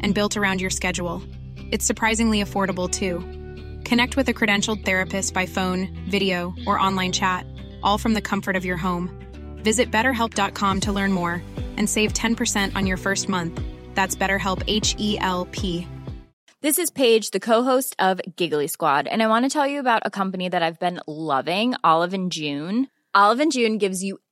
and built around your schedule. It's surprisingly affordable too. Connect with a credentialed therapist by phone, video, or online chat, all from the comfort of your home. Visit betterhelp.com to learn more and save 10% on your first month. That's BetterHelp H E L P. This is Paige, the co-host of Giggly Squad, and I want to tell you about a company that I've been loving, Olive and June. Olive and June gives you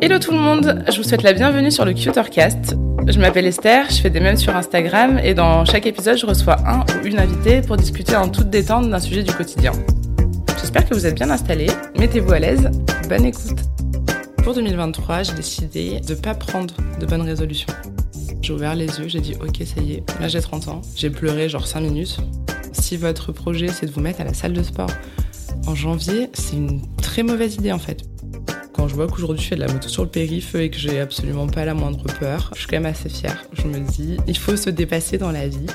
Hello tout le monde, je vous souhaite la bienvenue sur le Cutercast. Je m'appelle Esther, je fais des mèmes sur Instagram et dans chaque épisode je reçois un ou une invitée pour discuter en toute détente d'un sujet du quotidien. J'espère que vous êtes bien installés, mettez-vous à l'aise, bonne écoute. Pour 2023, j'ai décidé de ne pas prendre de bonnes résolutions. J'ai ouvert les yeux, j'ai dit ok ça y est, là j'ai 30 ans, j'ai pleuré genre 5 minutes, si votre projet c'est de vous mettre à la salle de sport en janvier, c'est une très mauvaise idée en fait. Quand je vois qu'aujourd'hui je fais de la moto sur le périph' et que j'ai absolument pas la moindre peur, je suis quand même assez fière. Je me dis, il faut se dépasser dans la vie.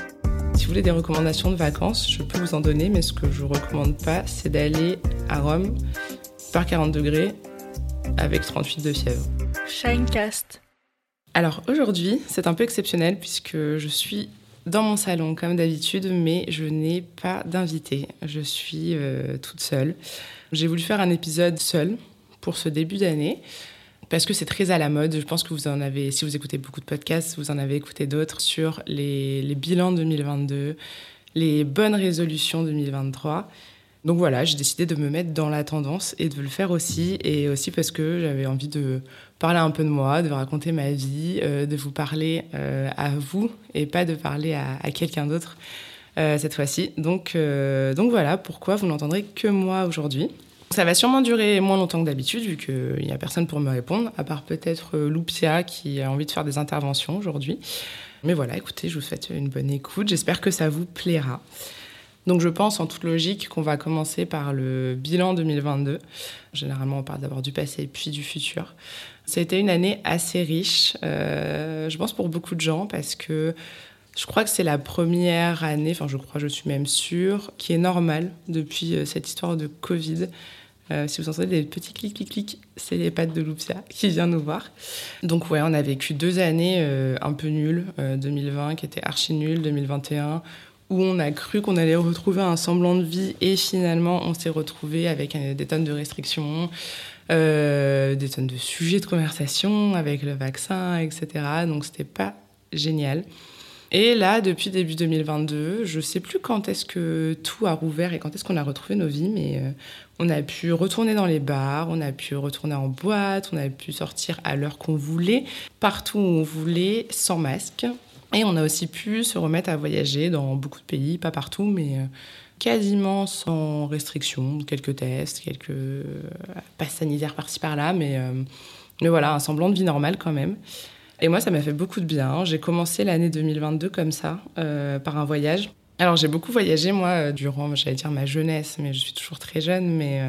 Si vous voulez des recommandations de vacances, je peux vous en donner, mais ce que je vous recommande pas, c'est d'aller à Rome par 40 degrés avec 38 de fièvre. Shinecast. Alors aujourd'hui, c'est un peu exceptionnel puisque je suis dans mon salon comme d'habitude, mais je n'ai pas d'invité. Je suis euh, toute seule. J'ai voulu faire un épisode seul pour ce début d'année parce que c'est très à la mode. Je pense que vous en avez, si vous écoutez beaucoup de podcasts, vous en avez écouté d'autres sur les, les bilans 2022, les bonnes résolutions 2023. Donc voilà, j'ai décidé de me mettre dans la tendance et de le faire aussi, et aussi parce que j'avais envie de parler un peu de moi, de raconter ma vie, euh, de vous parler euh, à vous et pas de parler à, quelqu'un d'autre euh, cette fois-ci. Donc, donc voilà pourquoi vous n'entendrez que moi aujourd'hui. Ça va sûrement durer moins longtemps que d'habitude, vu qu'il n'y a personne pour me répondre, à part peut-être Loupia qui a envie de faire des interventions aujourd'hui. Mais voilà, écoutez, je vous souhaite une bonne écoute. J'espère que ça vous plaira. Donc je pense en toute logique qu'on va commencer par le bilan 2022. Généralement, on parle d'abord du passé puis du futur. Été une année assez riche, euh, je pense pour beaucoup de gens, parce que je crois que c'est la première année, enfin je crois, je suis même sûre, qui est normale depuis euh, cette histoire de Covid. Euh, si vous entendez des petits clics, clics, clics, c'est les pattes de Loupia qui vient nous voir. Donc ouais, on a vécu deux années un peu nulles, 2020 qui était archi nul, 2021 où on a cru qu'on allait retrouver un semblant de vie et finalement on s'est retrouvé avec des tonnes de restrictions, euh, des tonnes de sujets de conversation avec le vaccin, etc. Donc c'était pas génial. Et là, depuis début 2022, je sais plus quand est-ce que tout a rouvert et quand est-ce qu'on a retrouvé nos vies, mais euh, on a pu retourner dans les bars, on a pu retourner en boîte, on a pu sortir à l'heure qu'on voulait, partout où on voulait, sans masque. Et on a aussi pu se remettre à voyager dans beaucoup de pays, pas partout, mais euh, quasiment sans restriction, quelques tests, quelques euh, passes sanitaires par-ci par-là, euh, mais voilà, un semblant de vie normale quand même. Et moi, ça m'a fait beaucoup de bien. J'ai commencé l'année 2022 comme ça, par un voyage. Alors j'ai beaucoup voyagé, moi, durant, j'allais dire ma jeunesse, mais je suis toujours très jeune, mais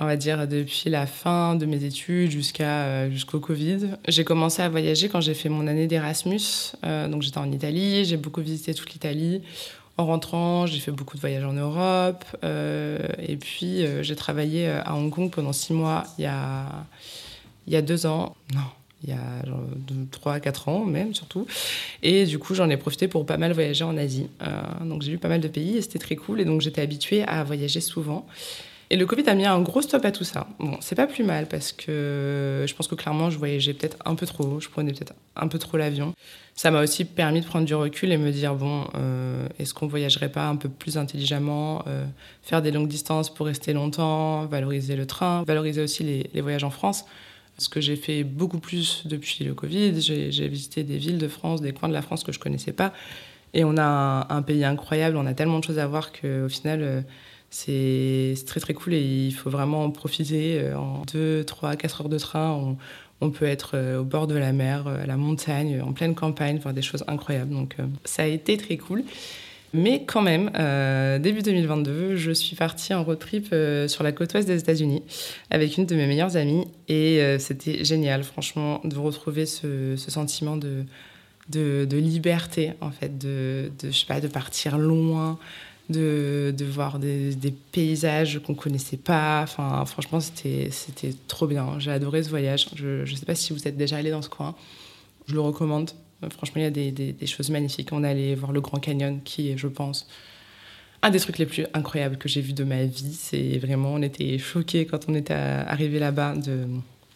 on va dire depuis la fin de mes études jusqu'à euh, jusqu'au Covid. J'ai commencé à voyager quand j'ai fait mon année d'Erasmus. Euh, donc j'étais en Italie, j'ai beaucoup visité toute l'Italie. En rentrant, j'ai fait beaucoup de voyages en Europe. Euh, et puis j'ai travaillé à Hong Kong pendant six mois il y a, il y a deux ans. Non, il y a 3 4 ans même surtout. Et du coup, j'en ai profité pour pas mal voyager en Asie. Donc j'ai vu pas mal de pays et c'était très cool. Et donc j'étais habituée à voyager souvent. Et le Covid a mis un gros stop à tout ça. Bon, c'est pas plus mal parce que je pense que clairement, je voyageais peut-être un peu trop, je prenais peut-être un peu trop l'avion. Ça m'a aussi permis de prendre du recul et me dire bon, euh, est-ce qu'on voyagerait pas un peu plus intelligemment, euh, faire des longues distances pour rester longtemps, valoriser le train, valoriser aussi les, voyages en France? Ce que j'ai fait beaucoup plus depuis le Covid, j'ai visité des villes de France, des coins de la France que je connaissais pas. Et on a un, un pays incroyable, on a tellement de choses à voir qu'au final, euh, c'est très très cool et il faut vraiment en profiter. Euh, en 2, 3, 4 heures de train, on, peut être euh, au bord de la mer, à la montagne, en pleine campagne, voir des choses incroyables. Donc ça a été très cool. Mais quand même, euh, début 2022, je suis partie en road trip euh, sur la côte ouest des États-Unis avec une de mes meilleures amies. Et euh, c'était génial, franchement, de retrouver ce, sentiment de, de, liberté, en fait, de, je sais pas, de partir loin, de, de voir des, paysages qu'on connaissait pas. Enfin, franchement, c'était trop bien. J'ai adoré ce voyage. Je ne sais pas si vous êtes déjà allé dans ce coin. Je le recommande Franchement, il y a des, des, choses magnifiques. On allait voir le Grand Canyon, qui est, je pense, un des trucs les plus incroyables que j'ai vu de ma vie. C'est vraiment, on était choqués quand on était arrivé là-bas de,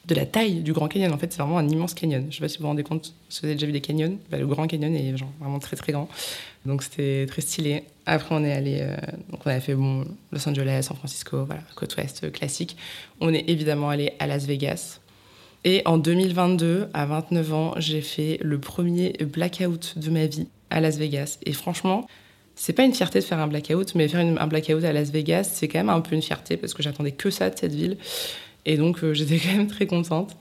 de la taille du Grand Canyon. En fait, c'est vraiment un immense canyon. Je ne sais pas si vous vous rendez compte, si vous avez déjà vu des canyons. Bah, le Grand Canyon est genre, vraiment très très grand. Donc c'était très stylé. Après, on est allé, euh, donc on a fait bon, Los Angeles, San Francisco, voilà, côte ouest euh, classique. On est évidemment allé à Las Vegas. Et en 2022, à 29 ans, j'ai fait le premier blackout de ma vie à Las Vegas. Et franchement, c'est pas une fierté de faire un blackout, mais faire un blackout à Las Vegas, c'est quand même un peu une fierté parce que j'attendais que ça de cette ville. Et donc, euh, j'étais quand même très contente.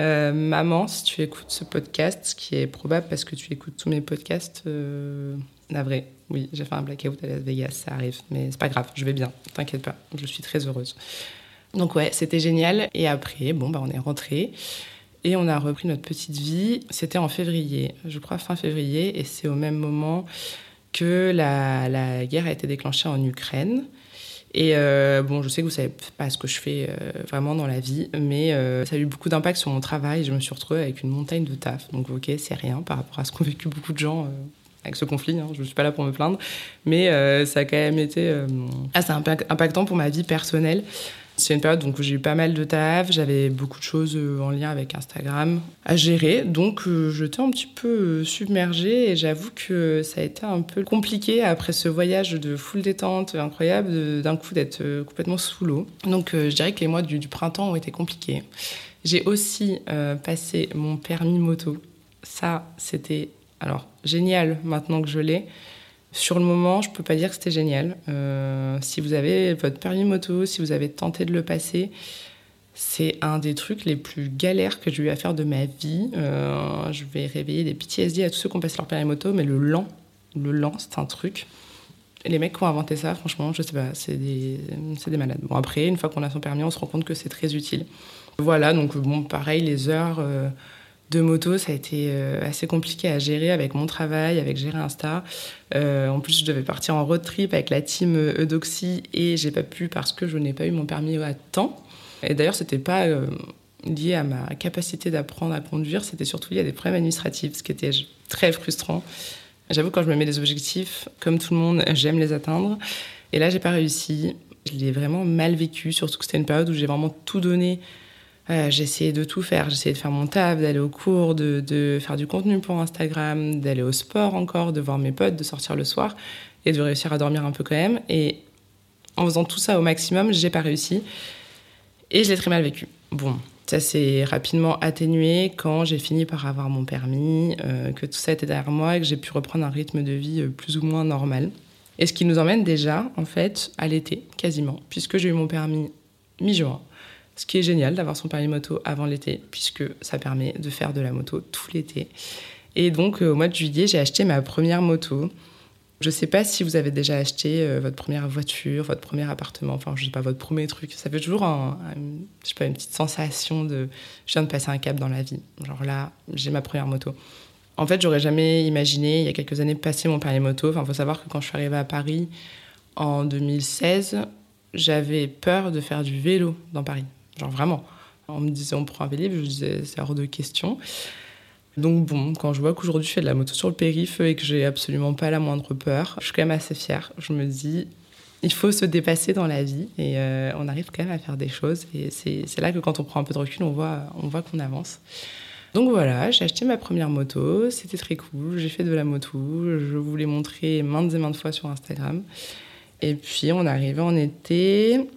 Euh, maman, si tu écoutes ce podcast, ce qui est probable parce que tu écoutes tous mes podcasts, euh, vrai, oui, j'ai fait un blackout à Las Vegas, ça arrive, mais c'est pas grave, je vais bien, t'inquiète pas, je suis très heureuse. Donc ouais, c'était génial. Et après, bon, bah, on est rentré et on a repris notre petite vie. C'était en février, je crois fin février, et c'est au même moment que la, la, guerre a été déclenchée en Ukraine. Et euh, bon, je sais que vous savez pas ce que je fais euh, vraiment dans la vie, mais euh, ça a eu beaucoup d'impact sur mon travail. Je me suis retrouvée avec une montagne de taf. Donc ok, c'est rien par rapport à ce qu'ont vécu beaucoup de gens avec ce conflit. Hein. Je ne suis pas là pour me plaindre, mais ça a quand même été assez impactant pour ma vie personnelle. C'est une période où j'ai eu pas mal de taf, j'avais beaucoup de choses euh, en lien avec Instagram à gérer, donc euh, j'étais un petit peu euh, submergée et j'avoue que ça a été un peu compliqué après ce voyage de full détente incroyable, d'un coup d'être complètement sous l'eau. Donc je dirais que les mois du, printemps ont été compliqués. J'ai aussi euh, passé mon permis moto. Ça, c'était alors génial maintenant que je l'ai. Sur le moment, je peux pas dire que c'était génial. Euh, si vous avez votre permis moto, si vous avez tenté de le passer, c'est un des trucs les plus galères que j'ai eu à faire de ma vie. Euh, je vais réveiller des PTSD à tous ceux qui ont passé leur permis moto, mais le lent, le lent, c'est un truc. Les mecs qui ont inventé ça, franchement, je sais pas, c'est des, des malades. Bon, après, une fois qu'on a son permis, on se rend compte que c'est très utile. Voilà, donc bon, pareil, les heures. Euh, de moto, ça a été euh, assez compliqué à gérer avec mon travail, avec gérer Insta. Euh, en plus, je devais partir en road trip avec la team Eudoxy et j'ai pas pu parce que je n'ai pas eu mon permis à temps. Et d'ailleurs, c'était pas euh, lié à ma capacité d'apprendre à conduire, c'était surtout lié à des problèmes administratifs, ce qui était très frustrant. J'avoue, quand je me mets des objectifs, comme tout le monde, j'aime les atteindre. Et là, j'ai pas réussi. Je l'ai vraiment mal vécu, surtout que c'était une période où j'ai vraiment tout donné euh, j'ai essayé de tout faire. Essayé de faire mon taf, d'aller au cours, de, de, faire du contenu pour Instagram, d'aller au sport encore, de voir mes potes, de sortir le soir et de réussir à dormir un peu quand même. Et en faisant tout ça au maximum, j'ai pas réussi. Et je l'ai très mal vécu. Bon, ça s'est rapidement atténué quand j'ai fini par avoir mon permis, euh, que tout ça était derrière moi et que j'ai pu reprendre un rythme de vie euh, plus ou moins normal. Et ce qui nous emmène déjà, en fait, à l'été, quasiment, puisque j'ai eu mon permis mi-juin. Ce qui est génial d'avoir son permis moto avant l'été, puisque ça permet de faire de la moto tout l'été. Et donc, euh, au mois de juillet, j'ai acheté ma première moto. Je ne sais pas si vous avez déjà acheté euh, votre première voiture, votre premier appartement, enfin, je sais pas, votre premier truc. Ça fait toujours je sais pas, une petite sensation de je viens de passer un cap dans la vie. Genre là, j'ai ma première moto. En fait, j'aurais jamais imaginé, il y a quelques années, passer mon permis moto. Enfin, faut savoir que quand je suis arrivée à Paris en 2016, j'avais peur de faire du vélo dans Paris. Genre vraiment. On me disait on prend un Vélib, je disais c'est hors de question. Donc bon, quand je vois qu'aujourd'hui je fais de la moto sur le périph' et que j'ai absolument pas la moindre peur, je suis quand même assez fière. Je me dis, il faut se dépasser dans la vie et euh, on arrive quand même à faire des choses. Et c'est là que quand on prend un peu de recul, on voit, on voit qu'on avance. Donc voilà, j'ai acheté ma première moto, c'était très cool, j'ai fait de la moto, je vous l'ai montré maintes et maintes fois sur Instagram. Et puis on arrivé en été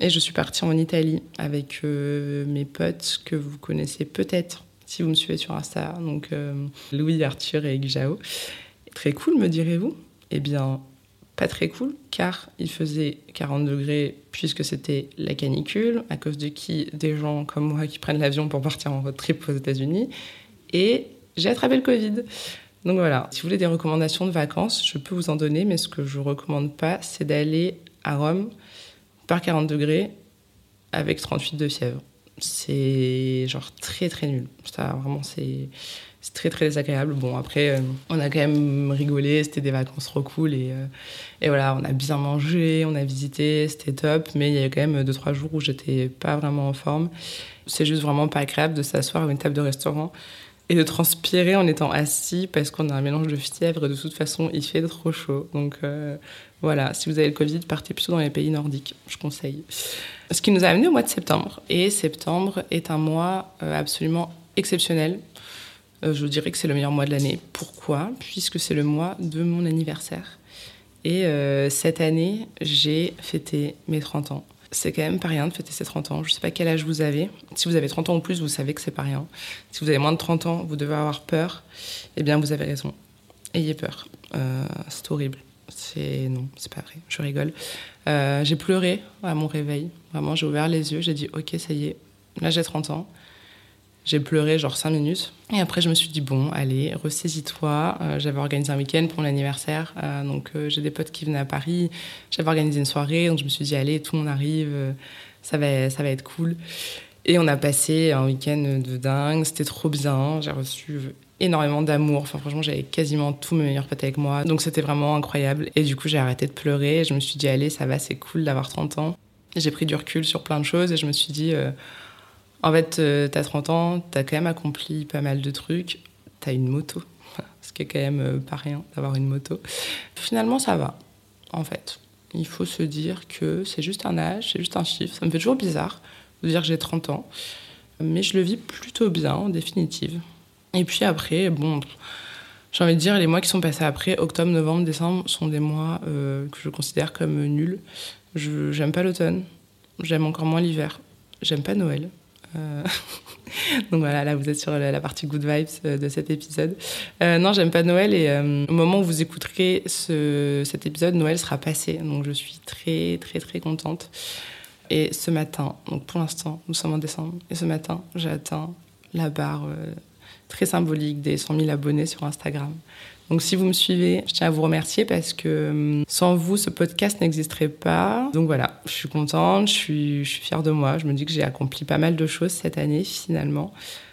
et je suis partie en Italie avec euh, mes potes que vous connaissez peut-être si vous me suivez sur Insta, donc euh, Louis, Arthur et Gjao. Très cool, me direz-vous? Eh bien, pas très cool, car il faisait 40 degrés puisque c'était la canicule, à cause de qui? Des gens comme moi qui prennent l'avion pour partir en road trip aux États-Unis. Et j'ai attrapé le Covid. Donc voilà, si vous voulez des recommandations de vacances, je peux vous en donner, mais ce que je ne recommande pas, c'est d'aller à Rome par 40 degrés avec 38 de fièvre. C'est genre très très nul. Ça, vraiment, c'est très très désagréable. Bon, après, euh, on a quand même rigolé, c'était des vacances trop cool et, euh, et, voilà, on a bien mangé, on a visité, c'était top, mais il y a quand même deux trois jours où j'étais pas vraiment en forme. C'est juste vraiment pas agréable de s'asseoir à une table de restaurant et de transpirer en étant assis parce qu'on a un mélange de fièvre et de toute façon il fait trop chaud. Donc euh, voilà, si vous avez le Covid, partez plutôt dans les pays nordiques, je conseille. Ce qui nous a amené au mois de septembre. Et septembre est un mois absolument exceptionnel euh, je dirais que c'est le meilleur mois de l'année. Pourquoi? Puisque c'est le mois de mon anniversaire. Et euh, cette année, j'ai fêté mes 30 ans. C'est quand même pas rien de fêter ses 30 ans. Je sais pas quel âge vous avez. Si vous avez 30 ans ou plus, vous savez que c'est pas rien. Si vous avez moins de 30 ans, vous devez avoir peur. Eh bien, vous avez raison. Ayez peur. Euh, c'est horrible. C'est non, c'est pas vrai. Je rigole. j'ai pleuré à mon réveil. Vraiment, j'ai ouvert les yeux. J'ai dit, ok, ça y est. Là, j'ai 30 ans. J'ai pleuré genre 5 minutes. Et après, je me suis dit, bon, allez, ressaisis-toi. Euh, j'avais organisé un week-end pour mon anniversaire. Euh, donc, euh, j'ai des potes qui venaient à Paris. J'avais organisé une soirée. Donc, je me suis dit, allez, tout le monde arrive. ça, va, ça va être cool. Et on a passé un week-end de dingue. C'était trop bien. J'ai reçu énormément d'amour. Enfin, franchement, j'avais quasiment tous mes meilleurs potes avec moi. Donc, c'était vraiment incroyable. Et du coup, j'ai arrêté de pleurer. Je me suis dit, allez, ça va, c'est cool d'avoir 30 ans. J'ai pris du recul sur plein de choses et je me suis dit en fait, euh, t'as 30 ans, t'as quand même accompli pas mal de trucs. T'as une moto, ce qui est quand même euh, pas rien d'avoir une moto. Finalement, ça va, en fait. Il faut se dire que c'est juste un âge, c'est juste un chiffre. Ça me fait toujours bizarre de dire que j'ai 30 ans. Mais je le vis plutôt bien, en définitive. Et puis après, bon, j'ai envie de dire, les mois qui sont passés après, octobre, novembre, décembre, sont des mois euh, que je considère comme nuls. Je J'aime pas l'automne, j'aime encore moins l'hiver, j'aime pas Noël, euh, donc voilà, là vous êtes sur la, partie good vibes euh, de cet épisode. Non, j'aime pas Noël et au moment où vous écouterez ce, cet épisode, Noël sera passé. Donc je suis très très très contente. Et ce matin, donc pour l'instant, nous sommes en décembre, et ce matin, j'ai atteint la barre très symbolique des 100 000 abonnés sur Instagram. Donc si vous me suivez, je tiens à vous remercier parce que hum, sans vous, ce podcast n'existerait pas. Donc voilà, je suis contente, je suis, je suis fière de moi. Je me dis que j'ai accompli pas mal de choses cette année finalement.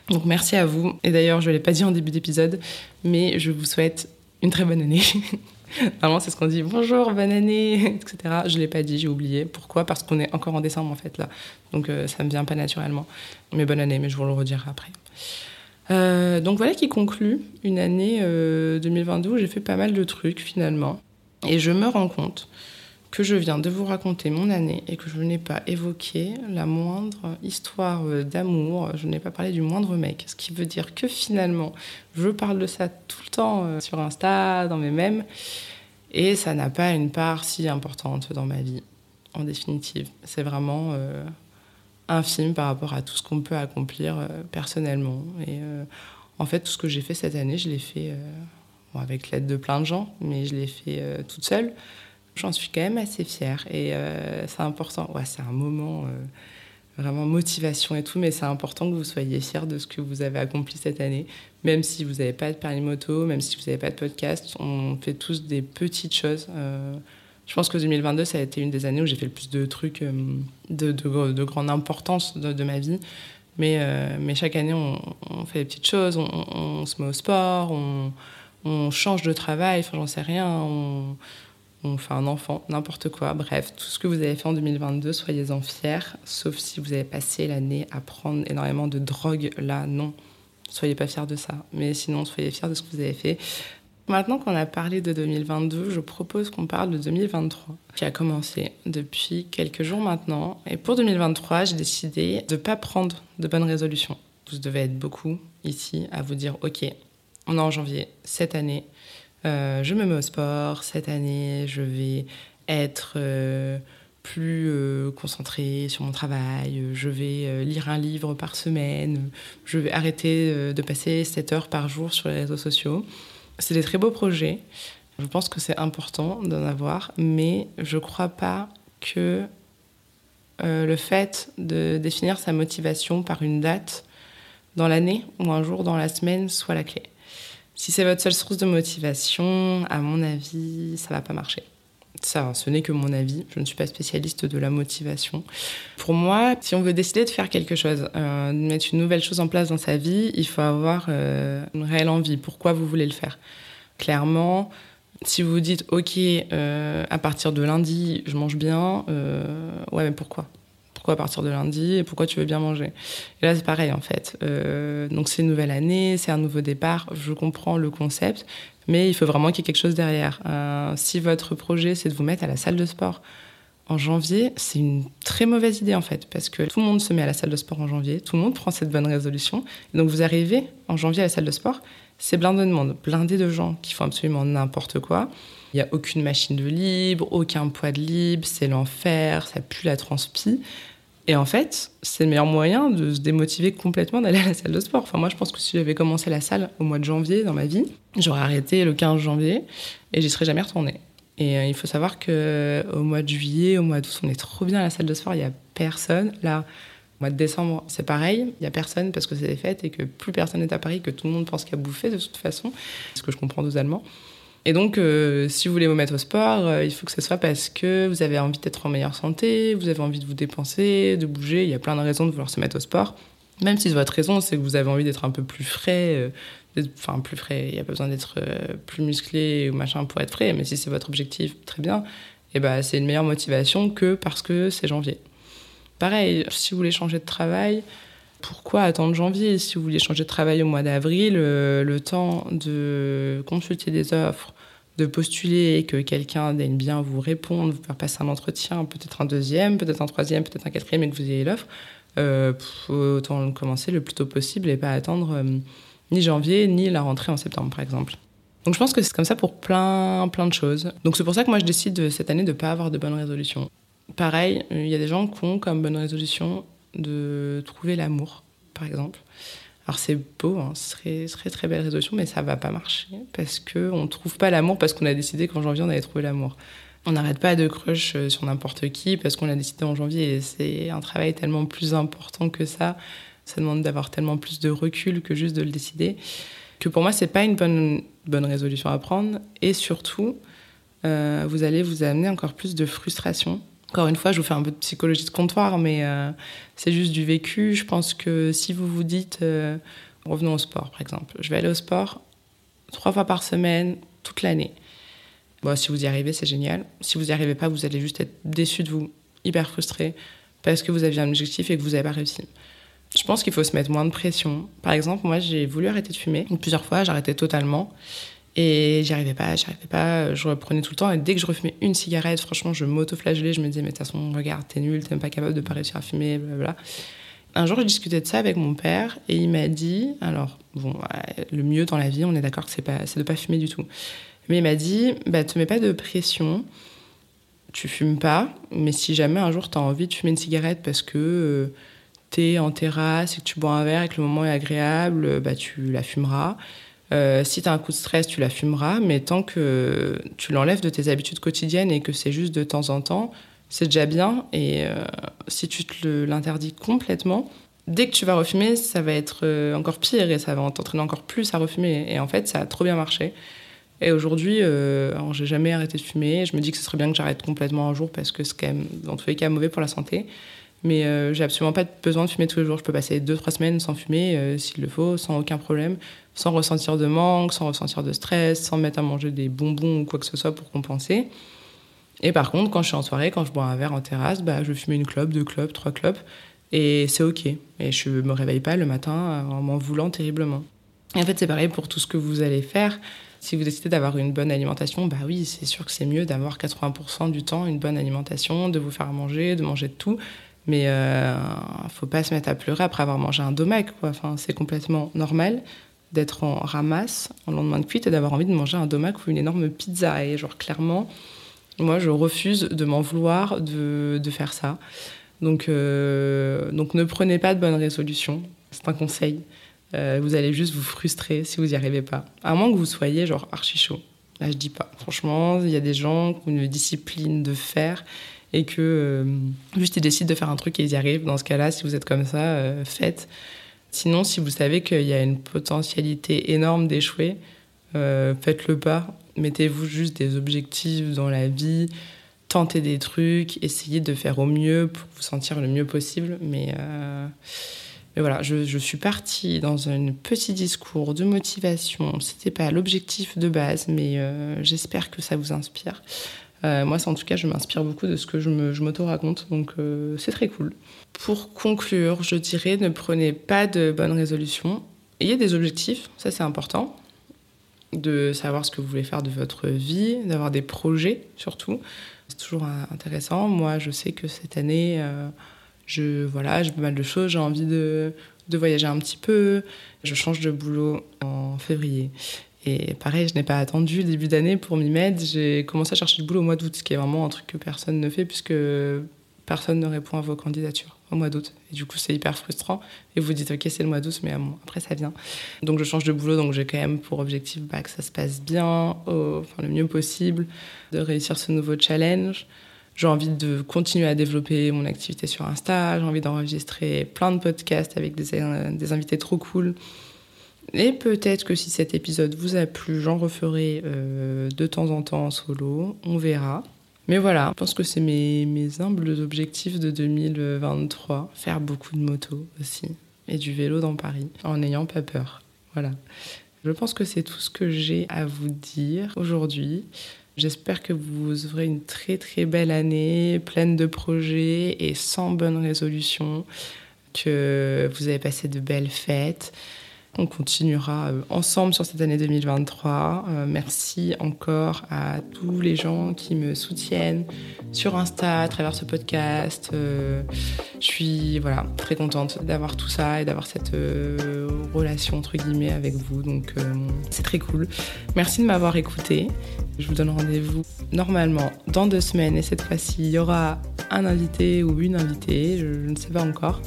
Donc merci à vous. Et d'ailleurs, je ne l'ai pas dit en début d'épisode, mais je vous souhaite une très bonne année. Normalement, c'est ce qu'on dit bonjour, bonne année, etc. Je ne l'ai pas dit, j'ai oublié. Pourquoi? Parce qu'on est encore en décembre en fait là. Donc euh, ça ne me vient pas naturellement. Mais bonne année, mais je vous le redirai après. Euh, donc voilà qui conclut une année 2022 euh, où j'ai fait pas mal de trucs finalement. Et je me rends compte que je viens de vous raconter mon année et que je n'ai pas évoqué la moindre histoire euh, d'amour, je n'ai pas parlé du moindre mec, ce qui veut dire que finalement, je parle de ça tout le temps sur Insta, dans mes mèmes, et ça n'a pas une part si importante dans ma vie, en définitive. C'est vraiment infime par rapport à tout ce qu'on peut accomplir euh, personnellement. Et euh, en fait, tout ce que j'ai fait cette année, je l'ai fait euh, avec l'aide de plein de gens, mais je l'ai fait toute seule. J'en suis quand même assez fière et c'est important. C'est un moment vraiment motivation et tout, mais c'est important que vous soyez fiers de ce que vous avez accompli cette année, même si vous n'avez pas de permis moto, même si vous n'avez pas de podcast, on fait tous des petites choses. Je pense que 2022, ça a été une des années où j'ai fait le plus de trucs euh, de, de, grande importance de, ma vie. Mais, euh, chaque année, on, fait des petites choses, on, se met au sport, on, change de travail, enfin, j'en sais rien. on fait un enfant, n'importe quoi. Bref, tout ce que vous avez fait en 2022, soyez-en fiers, sauf si vous avez passé l'année à prendre énormément de drogue. Là, non, soyez pas fiers de ça. Mais sinon, soyez fiers de ce que vous avez fait. Maintenant qu'on a parlé de 2022, je propose qu'on parle de 2023, qui a commencé depuis quelques jours maintenant. Et pour 2023, j'ai décidé de ne pas prendre de bonnes résolutions. Vous devez être beaucoup ici à vous dire, OK, on est en janvier, cette année, euh, je me mets au sport. Cette année, je vais être euh, plus euh, concentrée sur mon travail. Je vais lire un livre par semaine. Je vais arrêter de passer 7 heures par jour sur les réseaux sociaux. C'est des très beaux projets. Je pense que c'est important d'en avoir, mais je ne crois pas que le fait de définir sa motivation par une date dans l'année ou un jour dans la semaine soit la clé. Si c'est votre seule source de motivation, à mon avis, ça va pas marcher. Ça, ce n'est que mon avis. Je ne suis pas spécialiste de la motivation. Pour moi, si on veut décider de faire quelque chose, euh, de mettre une nouvelle chose en place dans sa vie, il faut avoir euh, une réelle envie. Pourquoi vous voulez le faire? Clairement, si vous vous dites, OK, euh, à partir de lundi, je mange bien, ouais, mais pourquoi? Pourquoi à partir de lundi pourquoi tu veux bien manger? Et là, c'est pareil en fait. Donc c'est une nouvelle année, c'est un nouveau départ. Je comprends le concept, mais il faut vraiment qu'il y ait quelque chose derrière. Si votre projet, c'est de vous mettre à la salle de sport en janvier, c'est une très mauvaise idée en fait, parce que tout le monde se met à la salle de sport en janvier, tout le monde prend cette bonne résolution. donc vous arrivez en janvier à la salle de sport, c'est blindé de monde, blindé de gens qui font absolument n'importe quoi. Il n'y a aucune machine de libre, aucun poids de libre, c'est l'enfer, ça pue la transpi. Et en fait, c'est le meilleur moyen de se démotiver complètement d'aller à la salle de sport. Enfin, moi, je pense que si j'avais commencé la salle au mois de janvier dans ma vie, j'aurais arrêté le 15 janvier et j'y serais jamais retournée. Et euh, il faut savoir que au mois de juillet, au mois d'août, on est trop bien à la salle de sport, il y a personne. Là, au mois de décembre, c'est pareil, il y a personne parce que c'est des fêtes et que plus personne n'est à Paris, que tout le monde pense qu'il a bouffé de toute façon, ce que je comprends totalement. Et donc, euh, si vous voulez vous mettre au sport, euh, il faut que ce soit parce que vous avez envie d'être en meilleure santé, vous avez envie de vous dépenser, de bouger. Il y a plein de raisons de vouloir se mettre au sport. Même si votre raison, c'est que vous avez envie d'être un peu plus frais, euh, enfin plus frais, il n'y a pas besoin d'être plus musclé ou machin pour être frais, mais si c'est votre objectif, très bien, et eh ben, c'est une meilleure motivation que parce que c'est janvier. Pareil, si vous voulez changer de travail, pourquoi attendre janvier? Si vous vouliez changer de travail au mois d'avril, euh, le temps de consulter des offres, de postuler que quelqu'un daigne bien vous répondre, vous faire passer un entretien, peut-être un deuxième, peut-être un troisième, peut-être un quatrième et que vous ayez l'offre, euh, autant commencer le plus tôt possible et pas attendre euh, ni janvier ni la rentrée en septembre par exemple. Donc je pense que c'est comme ça pour plein plein de choses. Donc c'est pour ça que moi je décide cette année de ne pas avoir de bonnes résolutions. Pareil, il y a des gens qui ont comme bonne résolution de trouver l'amour, par exemple. Alors c'est beau, hein, ce serait, serait très belle résolution, mais ça va pas marcher parce qu'on ne trouve pas l'amour parce qu'on a décidé qu'en janvier on allait trouver l'amour. On n'arrête pas de crush euh, sur n'importe qui parce qu'on l'a décidé en janvier et c'est un travail tellement plus important que ça. Ça demande d'avoir tellement plus de recul que juste de le décider. Que pour moi, c'est pas une bonne, bonne résolution à prendre et surtout, euh, vous allez vous amener encore plus de frustration encore une fois, je vous fais un peu de psychologie de comptoir, mais euh, c'est juste du vécu. Je pense que si vous vous dites, revenons au sport par exemple, je vais aller au sport trois fois par semaine, toute l'année. Bon, si vous y arrivez, c'est génial. Si vous n'y arrivez pas, vous allez juste être déçu de vous, hyper frustré, parce que vous aviez un objectif et que vous n'avez pas réussi. Je pense qu'il faut se mettre moins de pression. Par exemple, moi, j'ai voulu arrêter de fumer. Plusieurs fois, j'arrêtais totalement. Et j'y arrivais pas, j'y arrivais pas, je reprenais tout le temps. Et dès que je refumais une cigarette, franchement, je m'auto-flagellais. Je me disais, mais de toute façon, regarde, t'es nul, t'es même pas capable de pas réussir à fumer, blablabla. Un jour, je discutais de ça avec mon père et il m'a dit, alors, bon, le mieux dans la vie, on est d'accord que c'est pas, c'est de pas fumer du tout. Mais il m'a dit, bah, te mets pas de pression, tu fumes pas, mais si jamais un jour t'as envie de fumer une cigarette parce que euh, t'es en terrasse et que tu bois un verre et que le moment est agréable, bah, tu la fumeras. Euh, si tu as un coup de stress, tu la fumeras, mais tant que tu l'enlèves de tes habitudes quotidiennes et que c'est juste de temps en temps, c'est déjà bien. Et euh, si tu te l'interdis complètement, dès que tu vas refumer, ça va être euh, encore pire et ça va t'entraîner encore plus à refumer. Et en fait, ça a trop bien marché. Et aujourd'hui, euh, j'ai jamais arrêté de fumer. Je me dis que ce serait bien que j'arrête complètement un jour parce que c'est quand même, dans tous les cas, mauvais pour la santé. Mais euh, j'ai absolument pas besoin de fumer tous les jours. Je peux passer deux, trois semaines sans fumer, euh, s'il le faut, sans aucun problème, sans ressentir de manque, sans ressentir de stress, sans mettre à manger des bonbons ou quoi que ce soit pour compenser. Et par contre, quand je suis en soirée, quand je bois un verre en terrasse, bah, je fume une clope, deux clopes, trois clopes. Et c'est OK. Et je me réveille pas le matin en m'en voulant terriblement. Et en fait, c'est pareil pour tout ce que vous allez faire. Si vous décidez d'avoir une bonne alimentation, bah oui, c'est sûr que c'est mieux d'avoir 80% du temps une bonne alimentation, de vous faire manger, de manger de tout. Mais euh, faut pas se mettre à pleurer après avoir mangé un domac. Enfin, c'est complètement normal d'être en ramasse en lendemain de cuite et d'avoir envie de manger un domac ou une énorme pizza. Et genre, clairement, moi, je refuse de m'en vouloir de, de, faire ça. Donc, euh, donc, ne prenez pas de bonnes résolutions. C'est un conseil. Euh, vous allez juste vous frustrer si vous n'y arrivez pas. À moins que vous soyez genre archi chaud. Là, je dis pas. Franchement, il y a des gens qui ont une discipline de faire et que euh, juste ils décident de faire un truc et ils y arrivent. Dans ce cas-là, si vous êtes comme ça, euh, faites. Sinon, si vous savez qu'il y a une potentialité énorme d'échouer, faites-le pas. Mettez-vous juste des objectifs dans la vie, tentez des trucs, essayez de faire au mieux pour vous sentir le mieux possible. Mais mais voilà, je, suis partie dans un petit discours de motivation. C'était pas l'objectif de base, mais euh, j'espère que ça vous inspire. Euh, moi, en tout cas, je m'inspire beaucoup de ce que je m'auto-raconte, donc euh, c'est très cool. Pour conclure, je dirais ne prenez pas de bonnes résolutions. Ayez des objectifs, ça c'est important. De savoir ce que vous voulez faire de votre vie, d'avoir des projets surtout. C'est toujours intéressant. Moi, je sais que cette année je, voilà, j'ai pas mal de choses, j'ai envie de, de voyager un petit peu. Je change de boulot en février. Et pareil, je n'ai pas attendu début d'année pour m'y mettre. J'ai commencé à chercher du boulot au mois d'août, ce qui est vraiment un truc que personne ne fait puisque personne ne répond à vos candidatures au mois d'août. Et du coup, c'est hyper frustrant. Et vous dites, OK, c'est le mois d'août, mais après, ça vient. Donc, je change de boulot. Donc, j'ai quand même pour objectif bah, que ça se passe bien, enfin, le mieux possible, de réussir ce nouveau challenge. J'ai envie de continuer à développer mon activité sur Insta, j'ai envie d'enregistrer plein de podcasts avec des, des invités trop cool. Et peut-être que si cet épisode vous a plu, j'en referai euh, de temps en temps en solo, on verra. Mais voilà, je pense que c'est mes, mes humbles objectifs de 2023. Faire beaucoup de motos aussi, et du vélo dans Paris, en n'ayant pas peur. Voilà. Je pense que c'est tout ce que j'ai à vous dire aujourd'hui. J'espère que vous aurez une très très belle année, pleine de projets et sans bonnes résolutions, que vous avez passé de belles fêtes. On continuera euh, ensemble sur cette année 2023. Euh, merci encore à tous les gens qui me soutiennent sur Insta, à travers ce podcast. Euh, je suis voilà, très contente d'avoir tout ça et d'avoir cette relation entre guillemets avec vous. Donc c'est très cool. Merci de m'avoir écouté. Je vous donne rendez-vous normalement dans deux semaines et cette fois-ci il y aura un invité ou une invitée, je, ne sais pas encore.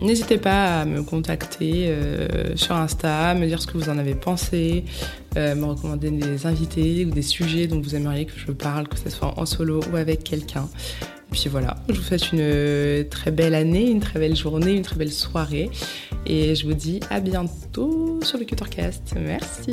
N'hésitez pas à me contacter euh, sur Insta, me dire ce que vous en avez pensé, euh, me recommander des invités ou des sujets dont vous aimeriez que je parle, que ce soit en solo ou avec quelqu'un. Puis voilà, je vous souhaite une très belle année, une très belle journée, une très belle soirée. Et je vous dis à bientôt sur le Cutercast. Merci.